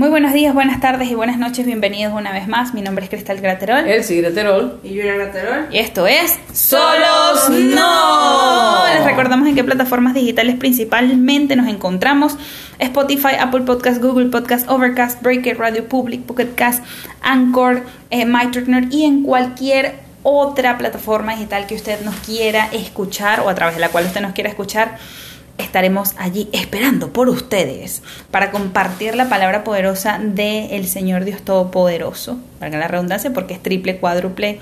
Muy buenos días, buenas tardes y buenas noches. Bienvenidos una vez más. Mi nombre es Cristal Graterol. Elsie Graterol. Y Julia Graterol. Y esto es Solos No. Les recordamos en qué plataformas digitales principalmente nos encontramos. Spotify, Apple Podcast, Google Podcast, Overcast, Breaker, Radio Public, Pocket Cast, Anchor, eh, y en cualquier otra plataforma digital que usted nos quiera escuchar o a través de la cual usted nos quiera escuchar estaremos allí esperando por ustedes para compartir la palabra poderosa del Señor Dios Todopoderoso, para la redundancia, porque es triple, cuádruple,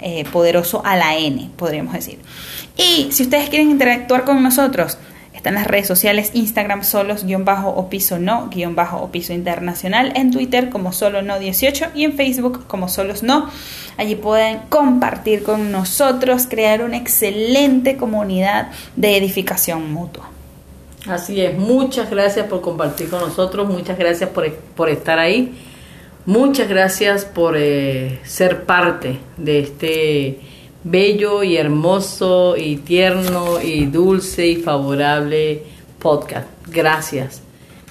eh, poderoso a la N, podríamos decir. Y si ustedes quieren interactuar con nosotros, están las redes sociales Instagram solos guion no guion bajo internacional, en Twitter como solo no 18 y en Facebook como solos no. Allí pueden compartir con nosotros, crear una excelente comunidad de edificación mutua. Así es, muchas gracias por compartir con nosotros, muchas gracias por, por estar ahí, muchas gracias por eh, ser parte de este bello y hermoso y tierno y dulce y favorable podcast. Gracias.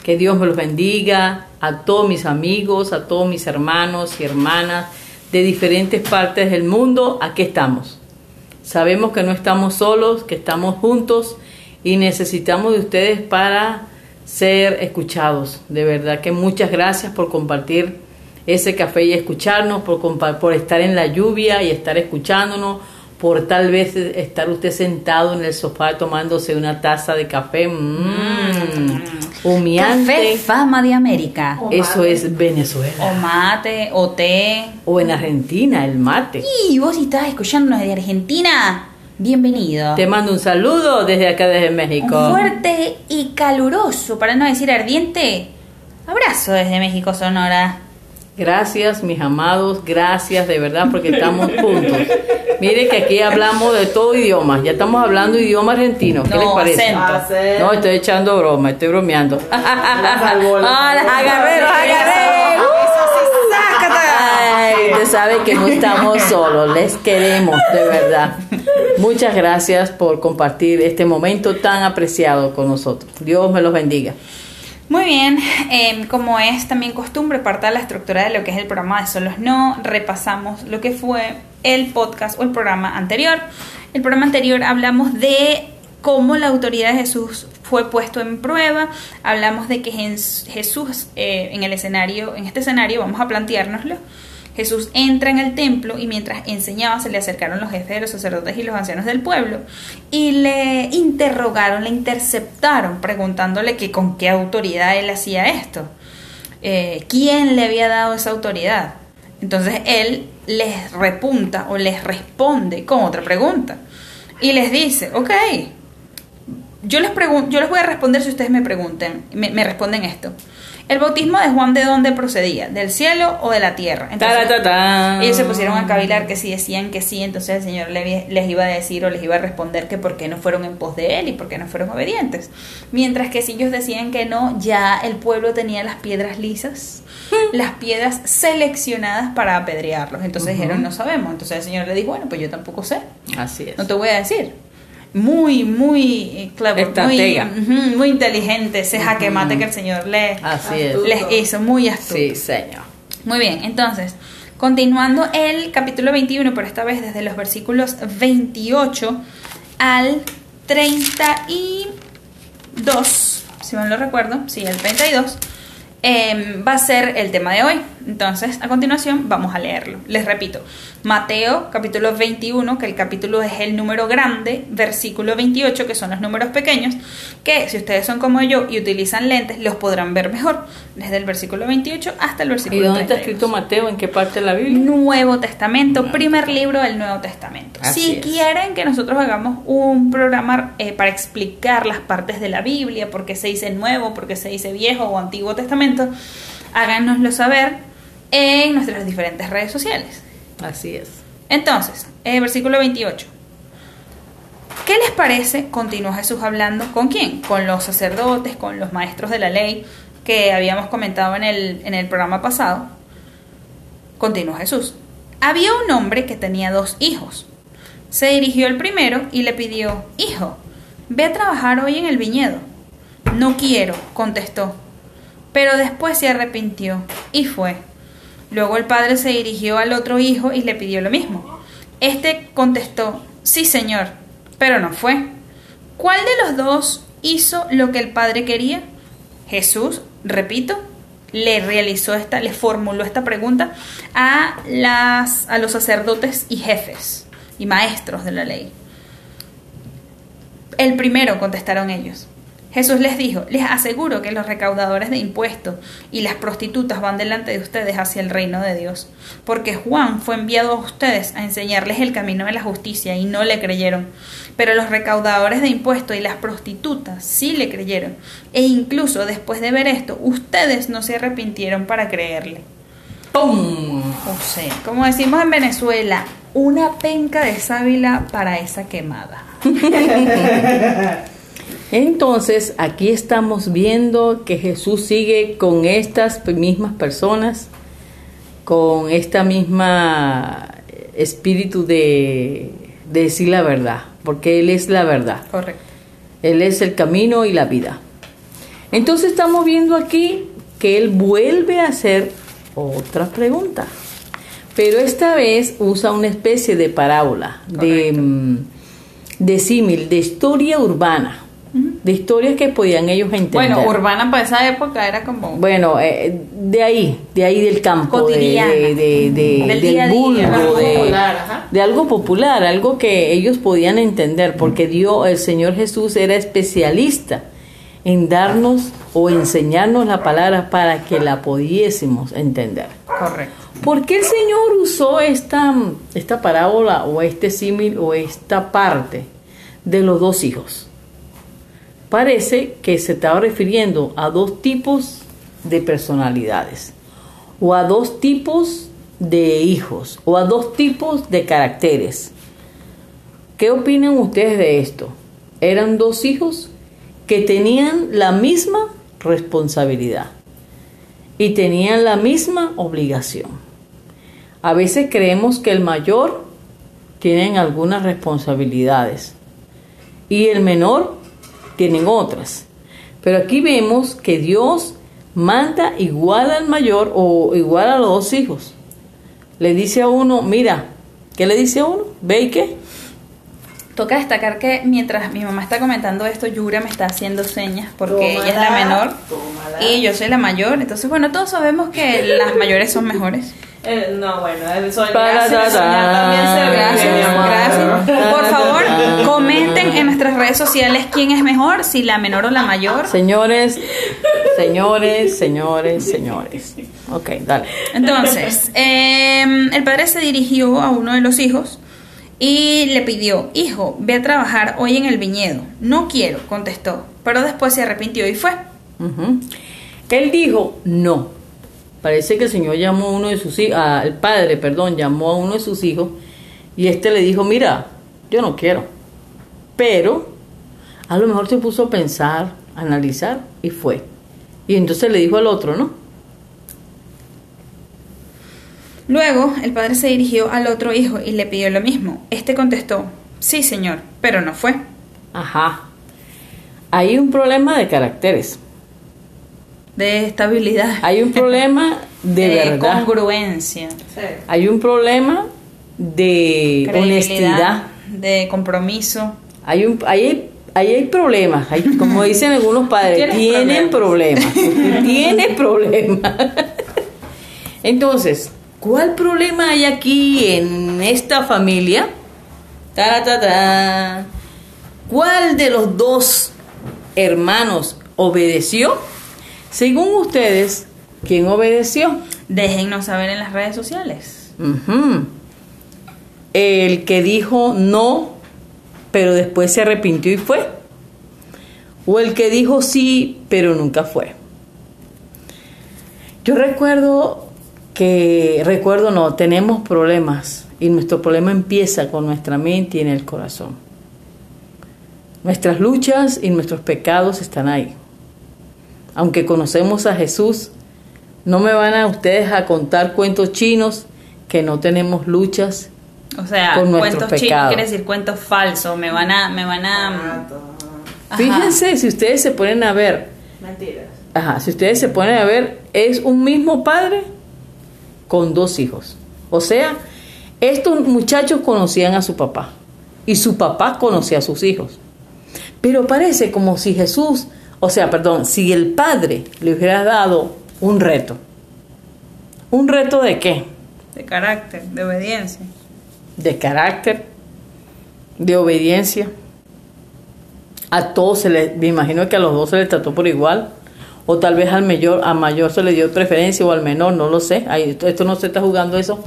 Que Dios me los bendiga a todos mis amigos, a todos mis hermanos y hermanas de diferentes partes del mundo. Aquí estamos. Sabemos que no estamos solos, que estamos juntos y necesitamos de ustedes para ser escuchados. De verdad que muchas gracias por compartir ese café y escucharnos, por, por estar en la lluvia y estar escuchándonos, por tal vez estar usted sentado en el sofá tomándose una taza de café. Mmm, humeante. Café fama de América. Eso es Venezuela. O mate, o té. O en Argentina, el mate. Y vos estás escuchándonos de Argentina. Bienvenido. Te mando un saludo desde acá, desde México. fuerte y caluroso, para no decir ardiente, abrazo desde México, Sonora. Gracias, mis amados, gracias de verdad porque estamos juntos. Mire que aquí hablamos de todo idioma, ya estamos hablando idioma argentino. ¿Qué les parece? No, estoy echando broma, estoy bromeando. Hola, agarré, agarré. Sabe que no estamos solos, les queremos, de verdad. Muchas gracias por compartir este momento tan apreciado con nosotros. Dios me los bendiga. Muy bien, em, como es también costumbre, parte de la estructura de lo que es el programa de Solos No, repasamos lo que fue el podcast o el programa anterior. El programa anterior hablamos de cómo la autoridad de Jesús fue puesto en prueba, hablamos de que Jesús eh, en el escenario, en este escenario vamos a planteárnoslo, Jesús entra en el templo y mientras enseñaba se le acercaron los jefes de los sacerdotes y los ancianos del pueblo y le interrogaron, le interceptaron preguntándole que con qué autoridad él hacía esto, eh, quién le había dado esa autoridad. Entonces él les repunta o les responde con otra pregunta y les dice, ok, yo les, yo les voy a responder si ustedes me pregunten, me responden esto. El bautismo de Juan de dónde procedía, del cielo o de la tierra. Entonces, ellos se pusieron a cavilar que si decían que sí, entonces el Señor les iba a decir o les iba a responder que por qué no fueron en pos de él y por qué no fueron obedientes. Mientras que si ellos decían que no, ya el pueblo tenía las piedras lisas, las piedras seleccionadas para apedrearlos. Entonces dijeron, no sabemos. Entonces el Señor le dijo, bueno, pues yo tampoco sé. Así es. No te voy a decir muy, muy clever, muy, muy, inteligente ese jaque mate que el Señor les, les hizo, muy astuto. Sí, señor. Muy bien, entonces, continuando el capítulo 21, pero esta vez desde los versículos 28 al 32, si mal lo recuerdo, sí, el 32 Em, va a ser el tema de hoy. Entonces, a continuación vamos a leerlo. Les repito, Mateo capítulo 21, que el capítulo es el número grande, versículo 28, que son los números pequeños, que si ustedes son como yo y utilizan lentes, los podrán ver mejor, desde el versículo 28 hasta el versículo ¿Y dónde está escrito Mateo? ¿En qué parte de la Biblia? Nuevo Testamento, primer libro del Nuevo Testamento. si quieren que nosotros hagamos un programa eh, para explicar las partes de la Biblia, por qué se dice Nuevo, por qué se dice Viejo o Antiguo Testamento, háganoslo saber en nuestras diferentes redes sociales. Así es. Entonces, el versículo 28. ¿Qué les parece? Continuó Jesús hablando con quién? Con los sacerdotes, con los maestros de la ley que habíamos comentado en el, en el programa pasado. Continuó Jesús. Había un hombre que tenía dos hijos. Se dirigió al primero y le pidió, Hijo, ve a trabajar hoy en el viñedo. No quiero, contestó. pero después se arrepintió y fue. Luego el padre se dirigió al otro hijo y le pidió lo mismo. Este contestó, sí señor, pero no fue. ¿Cuál de los dos hizo lo que el padre quería? Jesús, repito, le realizó esta, le formuló esta pregunta a las a los sacerdotes y jefes y maestros de la ley. El primero contestaron ellos. Jesús les dijo, les aseguro que los recaudadores de impuestos y las prostitutas van delante de ustedes hacia el reino de Dios, porque Juan fue enviado a ustedes a enseñarles el camino de la justicia y no le creyeron, pero los recaudadores de impuestos y las prostitutas sí le creyeron, e incluso después de ver esto, ustedes no se arrepintieron para creerle. ¡Pum! O sea, como decimos en Venezuela, una penca de sábila para esa quemada. Entonces, aquí estamos viendo que Jesús sigue con estas mismas personas, con esta misma espíritu de, de decir la verdad, porque Él es la verdad. Correcto. Él es el camino y la vida. Entonces estamos viendo aquí que Él vuelve a hacer otra pregunta, pero esta vez usa una especie de parábola, de, Correcto. mm, de símil, de historia urbana, de historias que podían ellos entender. Bueno, urbana para esa época era como... Bueno, eh, de ahí, de ahí del campo, de, de, de- de- Del del día a día, vulgo, algo de, popular, de algo popular, algo que ellos podían entender, porque Dios, el Señor Jesús era especialista en darnos o enseñarnos la palabra para que la pudiésemos entender. Correcto. ¿Por qué el Señor usó esta, esta parábola o este símil o esta parte de los dos hijos? Parece que se estaba refiriendo a dos tipos de personalidades o a dos tipos de hijos o a dos tipos de caracteres. ¿Qué opinan ustedes de esto? Eran dos hijos que tenían la misma responsabilidad y tenían la misma obligación. A veces creemos que el mayor tiene algunas responsabilidades y el menor tienen otras. Pero aquí vemos que Dios manda igual al mayor o igual a los dos hijos. Le dice a uno, mira, ¿qué le dice a uno? ¿Ve y qué? Toca destacar que mientras mi mamá está comentando esto, Yura me está haciendo señas porque ella es la menor tómala. y yo soy la mayor. Entonces, bueno, todos sabemos que las mayores son mejores. Eh, no, bueno, el soñar, Para, soñar también se ta, ve, Gracias, gracias. Por favor, comenten en nuestras redes sociales quién es mejor, si la menor o la mayor. Señores, señores, señores, señores. Ok, dale. Entonces, em, el padre se dirigió a uno de los hijos y le pidió, hijo, ve a trabajar hoy en el viñedo. No quiero, contestó, pero después se arrepintió y fue. Ujú. Él dijo no. Parece que el Señor llamó a uno de sus hijos, el padre, perdón, llamó a uno de sus hijos y este le dijo, mira, yo no quiero. Pero a lo mejor se puso a pensar, a analizar y fue. Y entonces le dijo al otro, ¿no? Luego, el padre se dirigió al otro hijo y le pidió lo mismo. Este contestó, sí, señor, pero no fue. Ajá. Hay un problema de caracteres. De estabilidad. Hay un problema de, verdad. congruencia. Sí. Hay un problema de honestidad. De compromiso. Hay un, ahí hay problemas, hay- como dicen algunos padres, tienen problemas, tienen problemas. Entonces, ¿cuál problema hay aquí en esta familia? Taratata. ¿Cuál de los dos hermanos obedeció? Según ustedes, ¿quién obedeció? Déjennos saber en las redes sociales. El que dijo no, pero después se arrepintió y fue. O el que dijo sí, pero nunca fue. Yo recuerdo que, recuerdo no, tenemos problemas y nuestro problema empieza con nuestra mente y en el corazón. Nuestras luchas y nuestros pecados están ahí. Aunque conocemos a Jesús, no me van a ustedes a contar cuentos chinos que no tenemos luchas O sea, Con cuentos chinos quiere decir cuentos falsos. Me van a, me van a. Ajá. Fíjense si ustedes se ponen a ver Mentiras. Ajá, si ustedes se ponen a ver, es un mismo padre con dos hijos. O sea, estos muchachos conocían a su papá y su papá conocía a sus hijos. Pero parece como si Jesús, o sea, perdón, si el padre le hubiera dado un reto. ¿Un reto de qué? De carácter, de obediencia. De carácter, de obediencia. A todos se les, me imagino que a los dos se les trató por igual. O tal vez al mayor, a mayor se le dio preferencia o al menor, no lo sé. Ahí, esto, esto no se está jugando eso.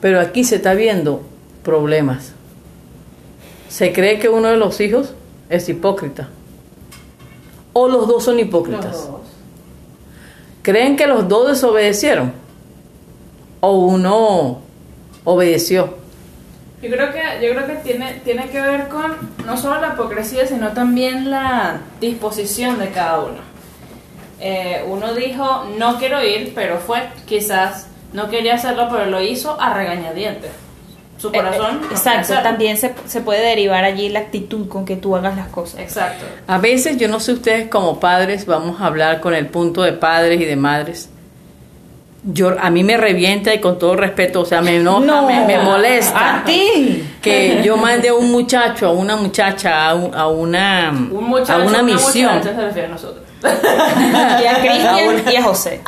Pero aquí se está viendo problemas. Se cree que uno de los hijos es hipócrita. O los dos son hipócritas. Los dos. ¿Creen que los dos desobedecieron? ¿O uno obedeció? Yo creo que, yo creo que tiene, tiene que ver con no solo la hipocresía, sino también la disposición de cada uno. Eh, uno dijo, no quiero ir, pero fue, quizás no quería hacerlo, pero lo hizo a regañadientes. Su corazón. Eh, no eh, quiere exacto, también se, se puede derivar allí la actitud con que tú hagas las cosas. Exacto. A veces, yo no sé ustedes como padres, vamos a hablar con el punto de padres y de madres. Yo, a mí me revienta y con todo respeto, o sea, me enoja, me, me molesta. A ti. Que yo mande a un muchacho, a una muchacha, a, un- a una, Un muchacho, a una misión. muchacha se refiere a nosotros. Y a Cristian y a José.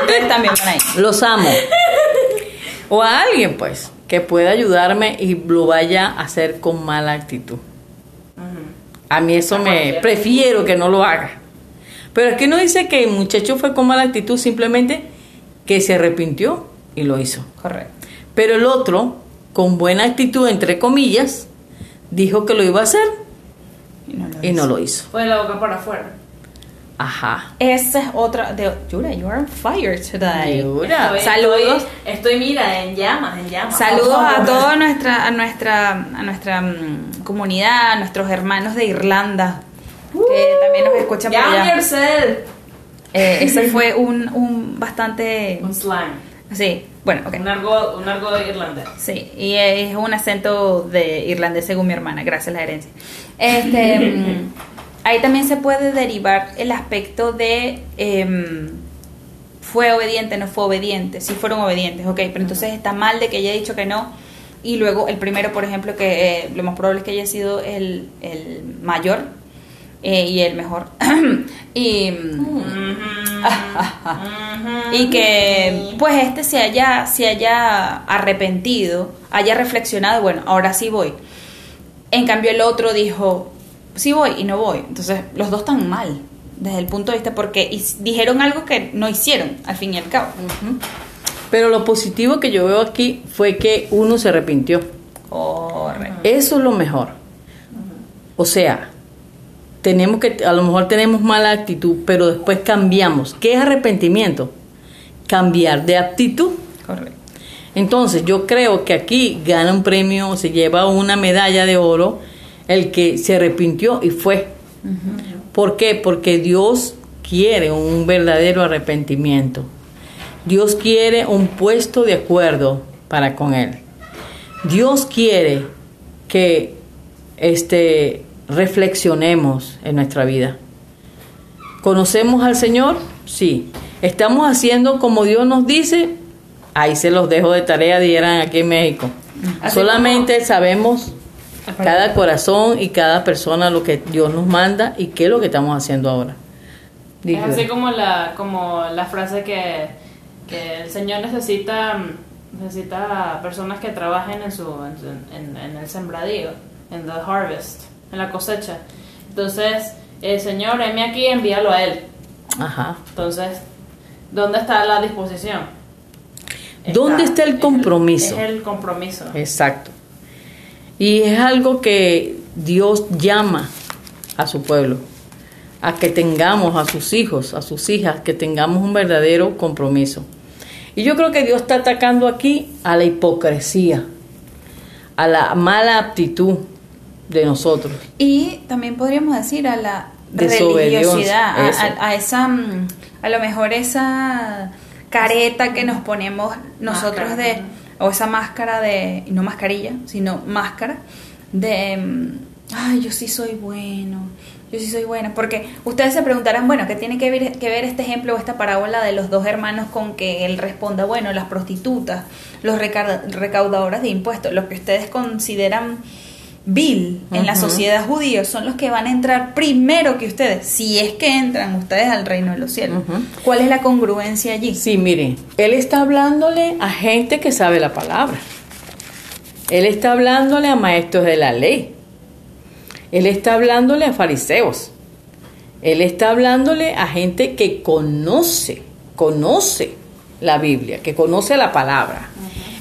Ustedes también van ahí. Los amo. O a alguien, pues, que pueda ayudarme y lo vaya a hacer con mala actitud. A mí eso me prefiero que no lo haga. Pero aquí no dice que el muchacho fue con mala actitud, simplemente que se arrepintió y lo hizo. Correcto. Pero el otro, con buena actitud, entre comillas, dijo que lo iba a hacer Y no lo y no lo hizo. Fue de la boca para afuera. Ajá. Esa es otra. De, Yura, you are on fire today. Yura. Estoy- Saludos. Estoy, estoy, mira, en llamas, en llamas. Saludos a toda nuestra, a nuestra, a nuestra mm, comunidad, a nuestros hermanos de Irlanda, que también nos escuchan por allá. yourself. Eh, ese fue un, un bastante, Un slang. sí, bueno, ok. Un argot, un argot irlandés. Sí, y es un acento de irlandés según mi hermana, gracias a la herencia. Este, ahí también se puede derivar el aspecto de em, fue obediente, no fue obediente, si fueron obedientes, ok, pero entonces está mal de que haya dicho que no. Y luego el primero, por ejemplo, que eh, lo más probable es que haya sido el, el mayor eh, y el mejor. y, mm, y que pues este se haya, se haya arrepentido, haya reflexionado, bueno, ahora sí voy. En cambio el otro dijo, sí voy y no voy. Entonces los dos están mal desde el punto de vista porque dijeron algo que no hicieron al fin y al cabo. Pero lo positivo que yo veo aquí fue que uno se arrepintió. Correcto. Eso es lo mejor. O sea, tenemos que, a lo mejor tenemos mala actitud, pero después cambiamos. ¿Qué es arrepentimiento? Cambiar de actitud. Correcto. Entonces, yo creo que aquí gana un premio, se lleva una medalla de oro el que se arrepintió y fue. ¿Por qué? Porque Dios quiere un verdadero arrepentimiento. Dios quiere un puesto de acuerdo para con Él. Dios quiere que este, reflexionemos en nuestra vida. ¿Conocemos al Señor? Sí. ¿Estamos haciendo como Dios nos dice? Ahí se los dejo de tarea, dieran aquí en México. Así Solamente sabemos cada corazón y cada persona lo que Dios nos manda y qué es lo que estamos haciendo ahora. Es así como la, como la frase que, que el Señor necesita, necesita personas que trabajen en, su, en, en- en el sembradío, en the harvest, en la cosecha. Entonces, el Señor, heme aquí, envíalo a Él. Ajá. Entonces, ¿dónde está la disposición? ¿Dónde está el es compromiso? Es el compromiso. Exacto. Y es algo que Dios llama a su pueblo, a que tengamos a sus hijos, a sus hijas, que tengamos un verdadero compromiso. Y yo creo que Dios está atacando aquí a la hipocresía, a la mala aptitud de nosotros. Y también podríamos decir a la Desobediencia, religiosidad, a, a- a esa, mm, a lo mejor esa careta que nos ponemos nosotros de, o esa máscara de, no mascarilla, sino máscara, de, mm, ay, yo sí soy bueno, yo sí soy buena. Porque ustedes se preguntarán, bueno, ¿qué tiene que ver, que ver este ejemplo o esta parábola de los dos hermanos con que él responda, bueno, las prostitutas, los reca- recaudadoras de impuestos, los que ustedes consideran vil en la sociedad judía, son los que van a entrar primero que ustedes, si es que entran ustedes al reino de los cielos. ¿Cuál es la congruencia allí? Sí, miren, él está hablándole a gente que sabe la palabra. Él está hablándole a maestros de la ley. Él está hablándole a fariseos. Él está hablándole a gente que conoce, conoce la Biblia, que conoce la palabra.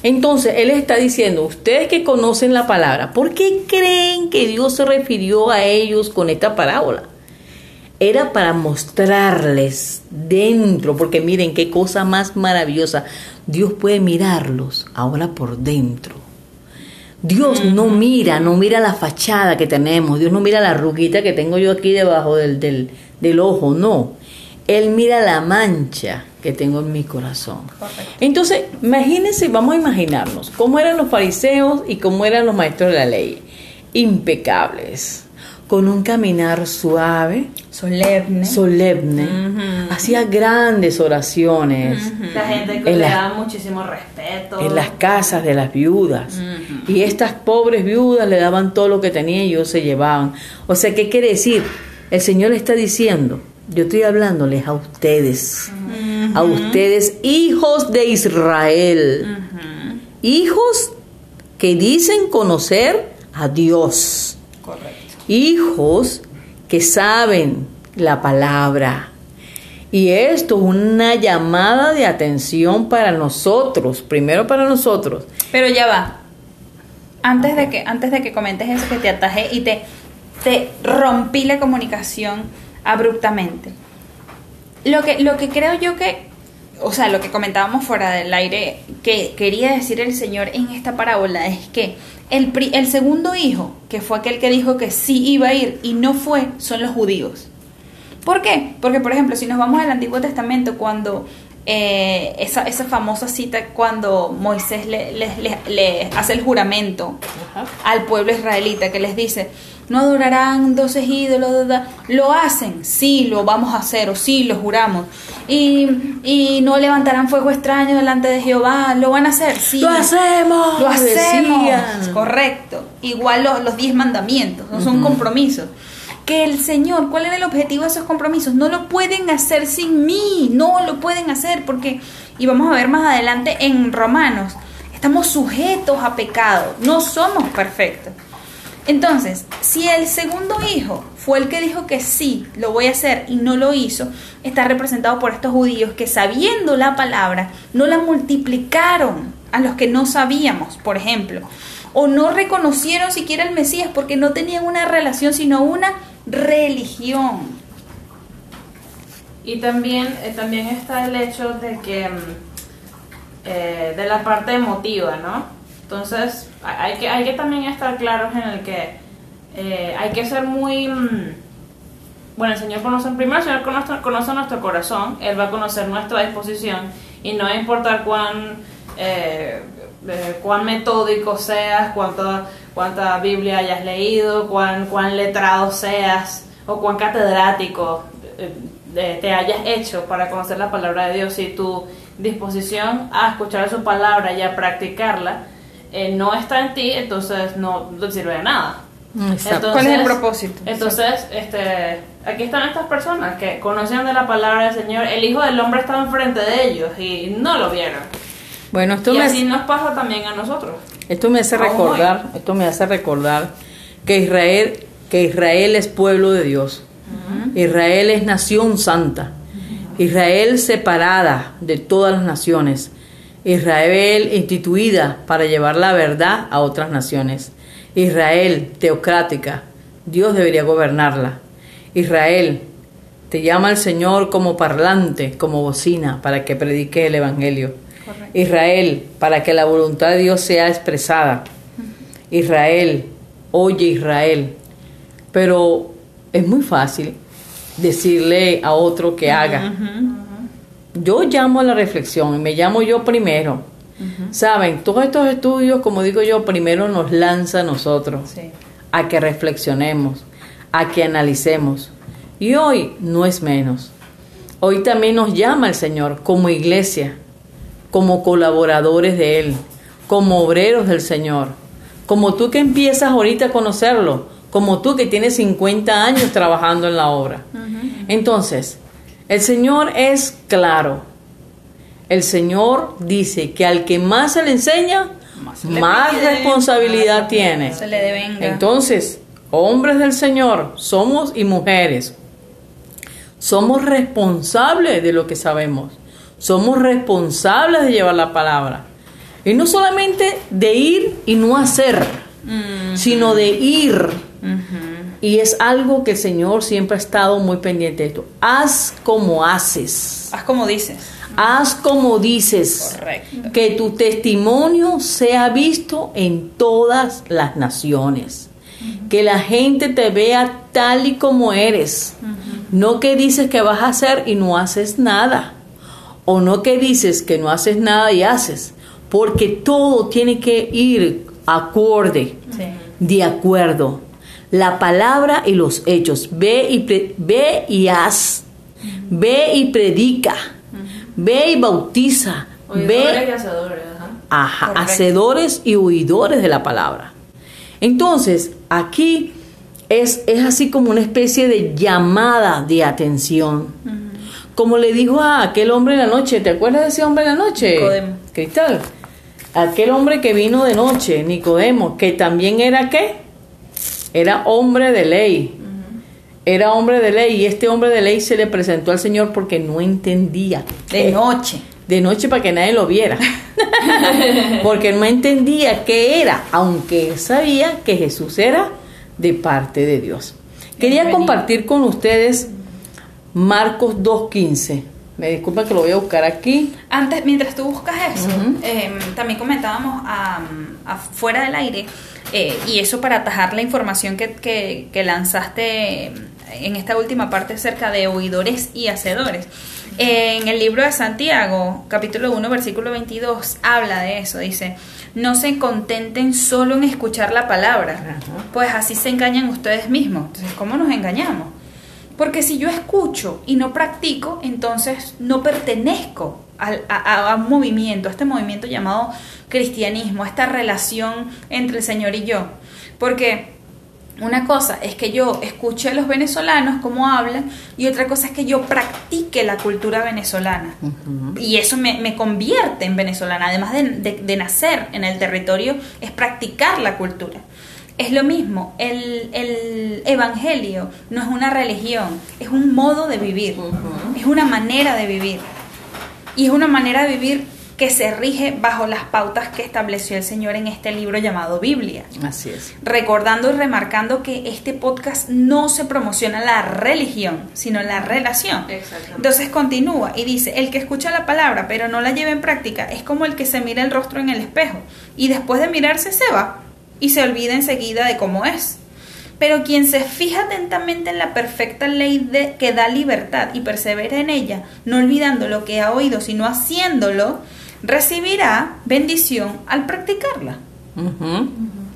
Entonces, Él está diciendo, ustedes que conocen la palabra, ¿por qué creen que Dios se refirió a ellos con esta parábola? Era para mostrarles dentro, porque miren qué cosa más maravillosa. Dios puede mirarlos ahora por dentro. Dios no mira, no mira la fachada que tenemos, Dios no mira la ruguita que tengo yo aquí debajo del, del, del ojo, no. Él mira la mancha que tengo en mi corazón. Entonces, imagínense, vamos a imaginarnos cómo eran los fariseos y cómo eran los maestros de la ley. Impecables, con un caminar suave, Solemne. solemne, hacía grandes oraciones La gente que le la- da muchísimo respeto. en las casas de las viudas. Y estas pobres viudas le daban todo lo que tenían y ellos se llevaban. O sea, ¿qué quiere decir? El Señor le está diciendo, yo estoy hablándoles a ustedes, a ustedes, hijos de Israel, hijos que dicen conocer a Dios, Correcto. hijos que saben la palabra. Y esto es una llamada de atención para nosotros, primero para nosotros. Pero ya va. Antes de que, antes de que comentes eso, que te atajé y te, te rompí la comunicación abruptamente. Lo que, lo que creo yo que, o sea, lo que comentábamos fuera del aire, que quería decir el Señor en esta parábola es que el, pri- el segundo hijo, que fue aquel que dijo que sí iba a ir y no fue, son los judíos. ¿Por qué? Porque, por ejemplo, si nos vamos al Antiguo Testamento, cuando eh, esa, esa famosa cita, cuando Moisés le, le- le- le hace el juramento al pueblo israelita, que les dice, no adorarán doce ídolos, da, da", lo hacen, sí, lo vamos a hacer, o sí, lo juramos, y, y no levantarán fuego extraño delante de Jehová, lo van a hacer, sí. ¡Lo hacemos! Lo hacemos, decían. correcto. Igual lo- los diez mandamientos, no son compromisos. Que el Señor, ¿cuál era el objetivo de esos compromisos? No lo pueden hacer sin mí, no lo pueden hacer porque, y vamos a ver más adelante en Romanos, estamos sujetos a pecado, no somos perfectos. Entonces, si el segundo hijo fue el que dijo que sí, lo voy a hacer y no lo hizo, está representado por estos judíos que sabiendo la palabra, no la multiplicaron a los que no sabíamos, por ejemplo, o no reconocieron siquiera el Mesías porque no tenían una relación, sino una religión. Y también, eh, también está el hecho de que mm, eh, de la parte emotiva, ¿no? Entonces hay que, hay que también estar claros en el que eh, hay que ser muy... mm, bueno, el Señor conoce, primero el Señor conoce, conoce nuestro corazón, Él va a conocer nuestra disposición y no va importar cuán, eh, eh, cuán metódico seas, cuánta, cuánta Biblia hayas leído, cuán, cuán letrado seas o cuán catedrático eh, te hayas hecho para conocer la palabra de Dios, si tu disposición a escuchar su palabra y a practicarla eh, no está en ti, entonces no, no te sirve de nada. Exacto. ¿Cuál es el propósito? Entonces, este, aquí están estas personas que conocían de la palabra del Señor. El Hijo del Hombre estaba enfrente de ellos y no lo vieron. Bueno, esto y me, así nos pasa también a nosotros. esto me hace Aún recordar, esto me hace recordar que Israel, que Israel es pueblo de Dios. Israel es nación santa. Israel separada de todas las naciones. Israel instituida para llevar la verdad a otras naciones. Israel teocrática. Dios debería gobernarla. Israel, te llama el Señor como parlante, como bocina, para que predique el Evangelio. Correcto. Israel, para que la voluntad de Dios sea expresada. Israel, oye Israel. Pero es muy fácil decirle a otro que haga. Yo llamo a la reflexión y me llamo yo primero. Saben, todos estos estudios, como digo yo, primero nos lanza a nosotros Sí. a que reflexionemos, a que analicemos. Y hoy no es menos. Hoy también nos llama el Señor como iglesia, como colaboradores de Él, como obreros del Señor, como tú que empiezas ahorita a conocerlo, como tú que tienes 50 años trabajando en la obra. Entonces, el Señor es claro. El Señor dice que al que más se le enseña, más, responsabilidad tiene. Se le devenga. Entonces, hombres del Señor, somos y mujeres, somos responsables de lo que sabemos. Somos responsables de llevar la palabra. Y no solamente de ir y no hacer, sino de ir. Y es algo que el Señor siempre ha estado muy pendiente de esto. Haz como haces. Haz como dices. Haz como dices. Correcto. Que tu testimonio sea visto en todas las naciones. Que la gente te vea tal y como eres. No que dices que vas a hacer y no haces nada. O no que dices que no haces nada y haces. Porque todo tiene que ir acorde, Sí. de acuerdo. La palabra y los hechos. Ve y, pre- ve y haz. Ve y predica. Ve y bautiza. Oidores Ve y hacedores, ajá. Ajá, hacedores y oidores de la palabra. Entonces, aquí es, es así como una especie de llamada de atención. Como le dijo a aquel hombre en la noche, ¿te acuerdas de ese hombre en la noche? Nicodemo. Cristal. Aquel hombre que vino de noche, Nicodemo, que también era qué? Era hombre de ley. Era hombre de ley y este hombre de ley se le presentó al Señor porque no entendía. De Eh, noche. de noche para que nadie lo viera. Porque no entendía qué era, aunque él sabía que Jesús era de parte de Dios. Quería Bienvenido. compartir con ustedes Marcos 2.15. Me disculpa que lo voy a buscar aquí. Antes, mientras tú buscas eso, eh, también comentábamos a, a fuera del aire, eh, y eso para atajar la información que, que- que lanzaste en esta última parte acerca de oidores y hacedores. En el libro de Santiago, capítulo 1, versículo 22, habla de eso. Dice, no se contenten solo en escuchar la palabra, pues así se engañan ustedes mismos. Entonces, ¿cómo nos engañamos? Porque si yo escucho y no practico, entonces no pertenezco al- a, a un movimiento, a este movimiento llamado cristianismo, esta relación entre el Señor y yo. Porque una cosa es que yo escuche a los venezolanos cómo hablan y otra cosa es que yo practique la cultura venezolana. Y eso me, me convierte en venezolana, además de, de- de nacer en el territorio, es practicar la cultura. Es lo mismo, el, el evangelio no es una religión, es un modo de vivir, es una manera de vivir. Y es una manera de vivir que se rige bajo las pautas que estableció el Señor en este libro llamado Biblia Así es. recordando y remarcando que este podcast no se promociona la religión, sino la relación. Exactamente. Entonces continúa y dice, el que escucha la palabra pero no la lleva en práctica es como el que se mira el rostro en el espejo y después de mirarse se va y se olvida enseguida de cómo es. Pero quien se fija atentamente en la perfecta ley de, que da libertad y persevera en ella, no olvidando lo que ha oído, sino haciéndolo, recibirá bendición al practicarla Ujú.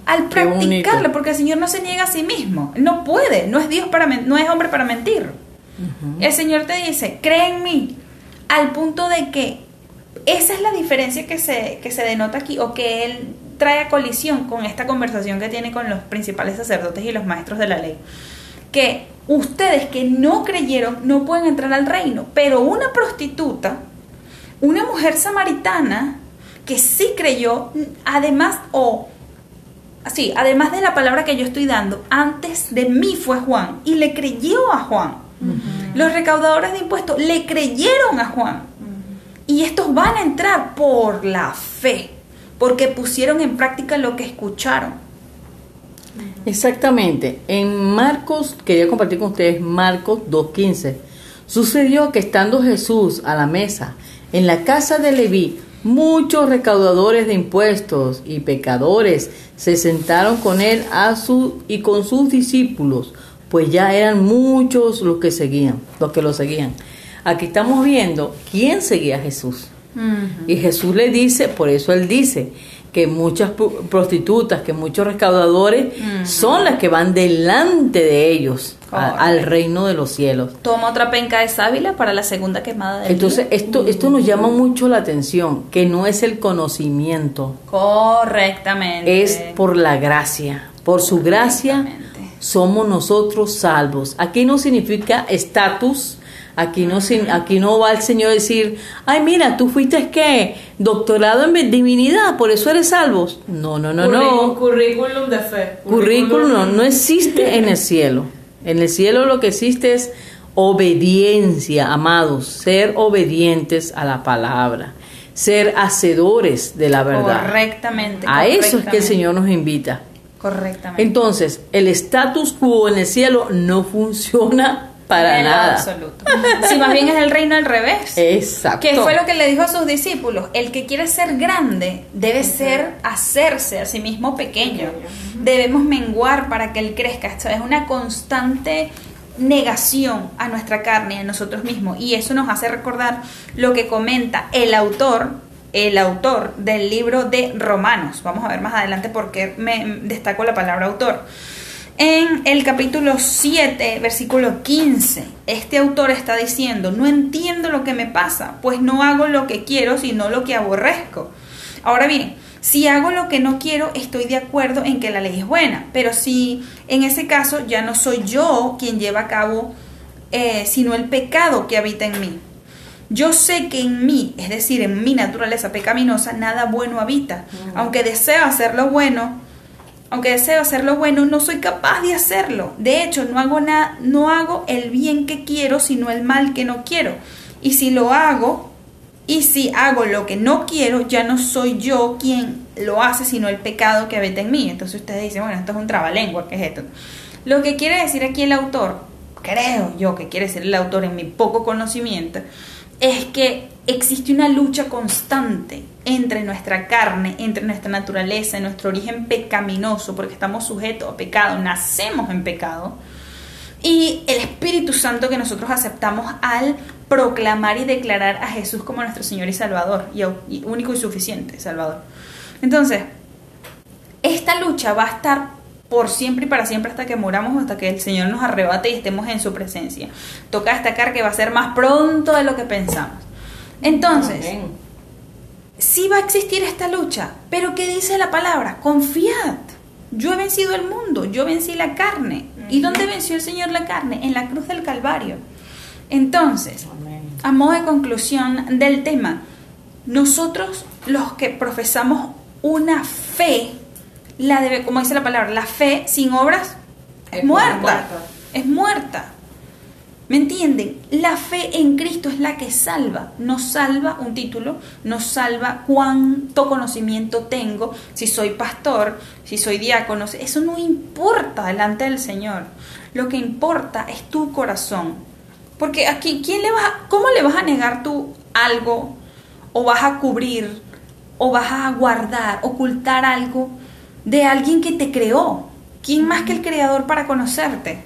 al Qué bonito. practicarla, porque el Señor no se niega a sí mismo. No puede, no es Dios para no es hombre para mentir. El Señor te dice, cree en mí, al punto de que esa es la diferencia que se, que se denota aquí, o que Él trae a colisión con esta conversación que tiene con los principales sacerdotes y los maestros de la ley. Que ustedes que no creyeron no pueden entrar al reino, pero una prostituta, una mujer samaritana que sí creyó, además, o Sí, además de la palabra que yo estoy dando, antes de mí fue Juan y le creyó a Juan. Los recaudadores de impuestos le creyeron a Juan. Y estos van a entrar por la fe, porque pusieron en práctica lo que escucharon. Exactamente. En Marcos, quería compartir con ustedes Marcos 2.15. Sucedió que estando Jesús a la mesa en la casa de Leví, muchos recaudadores de impuestos y pecadores se sentaron con él a su, y con sus discípulos, pues ya eran muchos los que seguían, los que lo seguían. Aquí estamos viendo quién seguía a Jesús. Y Jesús le dice, por eso él dice, que muchas prostitutas, que muchos recaudadores son las que van delante de ellos al reino de los cielos. Toma otra penca de sábila para la segunda quemada del Entonces, esto esto nos llama mucho la atención, que no es el conocimiento. Correctamente. Es por la gracia. Por su gracia somos nosotros salvos. Aquí no significa estatus, Aquí no, aquí no va el Señor a decir, ay, mira, tú fuiste que doctorado en divinidad, por eso eres salvo. No, no, no, no. Currículum de fe. Currículum no, no existe en el cielo. En el cielo lo que existe es obediencia, amados, ser obedientes a la palabra, ser hacedores de la verdad. Correctamente. A eso es que el Señor nos invita. Correctamente. Entonces, el status quo en el cielo no funciona para nada. absoluto. Si más bien es el reino al revés. Exacto. Que fue lo que le dijo a sus discípulos. El que quiere ser grande debe ser hacerse a sí mismo pequeño. Debemos menguar para que él crezca. Esto es una constante negación a nuestra carne, a nosotros mismos. Y eso nos hace recordar lo que comenta el autor, el autor del libro de Romanos. Vamos a ver más adelante por qué me destaco la palabra autor. En el capítulo 7, versículo 15, este autor está diciendo, no entiendo lo que me pasa, pues no hago lo que quiero, sino lo que aborrezco. Ahora bien, si hago lo que no quiero, estoy de acuerdo en que la ley es buena, pero si en ese caso ya no soy yo quien lleva a cabo, eh, sino el pecado que habita en mí. Yo sé que en mí, es decir, en mi naturaleza pecaminosa, nada bueno habita. Aunque deseo hacer lo bueno, aunque deseo hacer lo bueno, no soy capaz de hacerlo. De hecho, no hago nada, no hago el bien que quiero, sino el mal que no quiero. Y si lo hago, y si hago lo que no quiero, ya no soy yo quien lo hace, sino el pecado que habita en mí. Entonces ustedes dicen, bueno, esto es un trabalengua, ¿qué es esto? Lo que quiere decir aquí el autor, creo yo que quiere decir el autor en mi poco conocimiento, es que existe una lucha constante entre nuestra carne, entre nuestra naturaleza, nuestro origen pecaminoso, porque estamos sujetos a pecado, nacemos en pecado, y el Espíritu Santo que nosotros aceptamos al proclamar y declarar a Jesús como nuestro Señor y Salvador, y único y suficiente Salvador. Entonces, esta lucha va a estar por siempre y para siempre hasta que moramos, hasta que el Señor nos arrebate y estemos en su presencia. Toca destacar que va a ser más pronto de lo que pensamos. Entonces, sí va a existir esta lucha, pero ¿qué dice la palabra? Confiad. Yo he vencido el mundo, yo vencí la carne. ¿Y dónde venció el Señor la carne? En la cruz del Calvario. Entonces, a modo de conclusión del tema, nosotros los que profesamos una fe, la debe, como dice la palabra, la fe sin obras es, muerta. Es muerta. ¿Me entienden? La fe en Cristo es la que salva. Nos salva un título, nos salva cuánto conocimiento tengo, si soy pastor, si soy diácono. Eso no importa delante del Señor. Lo que importa es tu corazón. Porque aquí, ¿quién le va, ¿cómo le vas a negar tú algo? ¿O vas a cubrir? ¿O vas a guardar, ocultar algo de alguien que te creó? ¿Quién más que el Creador para conocerte?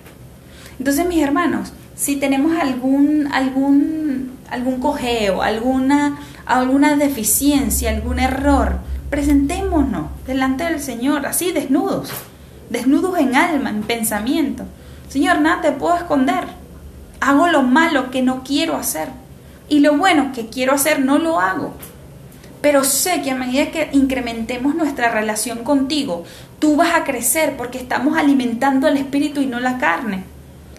Entonces, mis hermanos, si tenemos algún, algún, algún cojeo, alguna, alguna deficiencia, algún error, presentémonos delante del Señor, así desnudos, desnudos en alma, en pensamiento. Señor, nada te puedo esconder. Hago lo malo que no quiero hacer. Y lo bueno que quiero hacer no lo hago. Pero sé que a medida que incrementemos nuestra relación contigo, tú vas a crecer porque estamos alimentando el espíritu y no la carne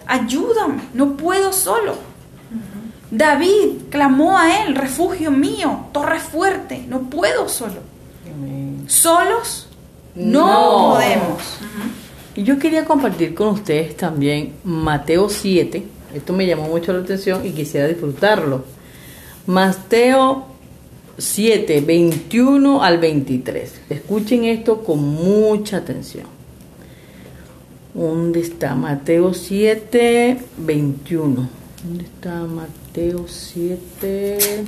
ayúdame, no puedo solo. David clamó a él, refugio mío, torre fuerte, no puedo solo. Solos no, podemos. Y yo quería compartir con ustedes también Mateo 7, esto me llamó mucho la atención y quisiera disfrutarlo. Mateo 7, 21 al 23. Escuchen esto con mucha atención. ¿Dónde está? Mateo 7, 21. ¿Dónde está Mateo 7?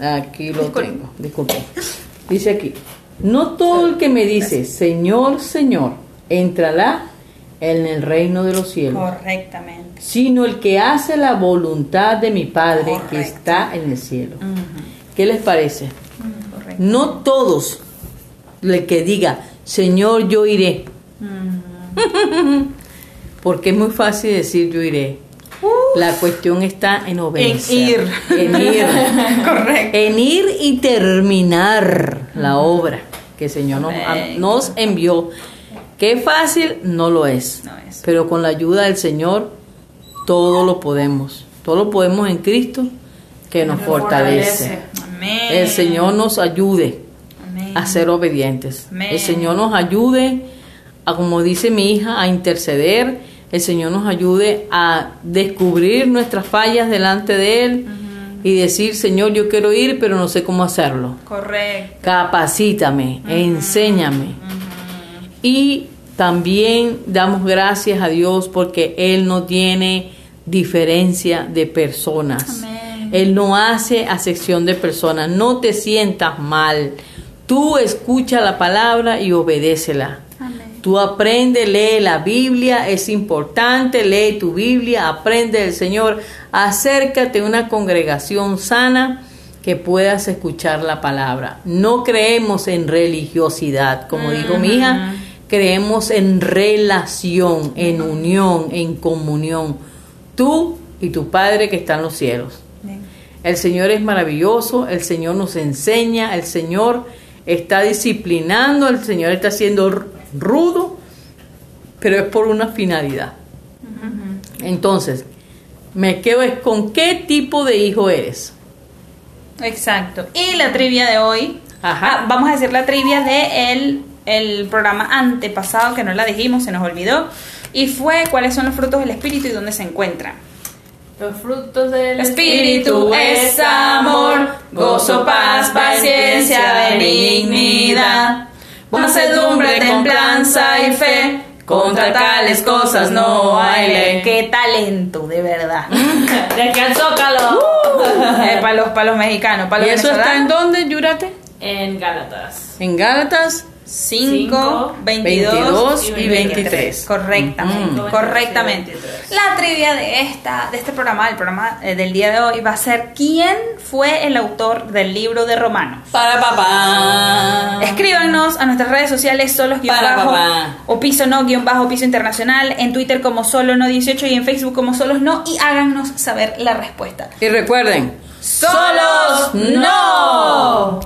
Aquí lo tengo, disculpe. Dice aquí, no todo el que me dice, Señor, Señor, entrará en el reino de los cielos. Correctamente. Sino el que hace la voluntad de mi Padre que está en el cielo. ¿Qué les parece? Mm, correcto. No todos el que diga, Señor, yo iré. Mm. Porque es muy fácil decir yo iré. La cuestión está en obedecer. ir. En ir. Correcto. En ir y terminar la obra que el Señor nos, envió. ¿Qué fácil? No lo es. No es. Pero con la ayuda del Señor, todo lo podemos. Todo lo podemos en Cristo que nos Nos fortalece. fortalece. Amén. El Señor nos ayude Amén. a ser obedientes. Amén. El Señor nos ayude a, como dice mi hija, a interceder. El Señor nos ayude a descubrir nuestras fallas delante de Él y decir, Señor, yo quiero ir, pero no sé cómo hacerlo. Correcto. Capacítame, enséñame. Y también damos gracias a Dios porque Él no tiene diferencia de personas. Amén. Él no hace acepción de personas. No te sientas mal. Tú escucha la palabra y obedécela. Tú aprende, lee la Biblia, es importante, lee tu Biblia, aprende del Señor, acércate a una congregación sana que puedas escuchar la palabra. No creemos en religiosidad, como dijo mi hija, creemos en relación, en unión, en comunión. Tú y tu Padre que está en los cielos. El Señor es maravilloso, el Señor nos enseña, el Señor está disciplinando, el Señor está siendo r- rudo, pero es por una finalidad. Entonces, me quedo es con qué tipo de hijo eres. Exacto. Y la trivia de hoy. Ajá. Ah, vamos a decir la trivia de el, el programa antepasado que no la dijimos, se nos olvidó. Y fue cuáles son los frutos del espíritu y dónde se encuentran. Los frutos del Espíritu es amor, gozo, paz, paciencia, benignidad, mansedumbre, templanza y fe. Contra tales cosas no hay ley. ¡Qué talento, de verdad! De aquí al Zócalo. Eh, para, los, para los mexicanos, para ¿Y los eso está en dónde, Yurate? En Gálatas. En Gálatas 5, 22 22 y y 23. 23. Correctamente, correctamente. 23. La trivia de esta de este programa, el programa eh, del día de hoy va a ser quién fue el autor del libro de Romanos. Para papá. Escríbanos a nuestras redes sociales solos guion Para bajo papá. o piso no guion bajo piso internacional, en Twitter como solo no 18 y en Facebook como solos no y háganos saber la respuesta. Y recuerden, ¡Solos no!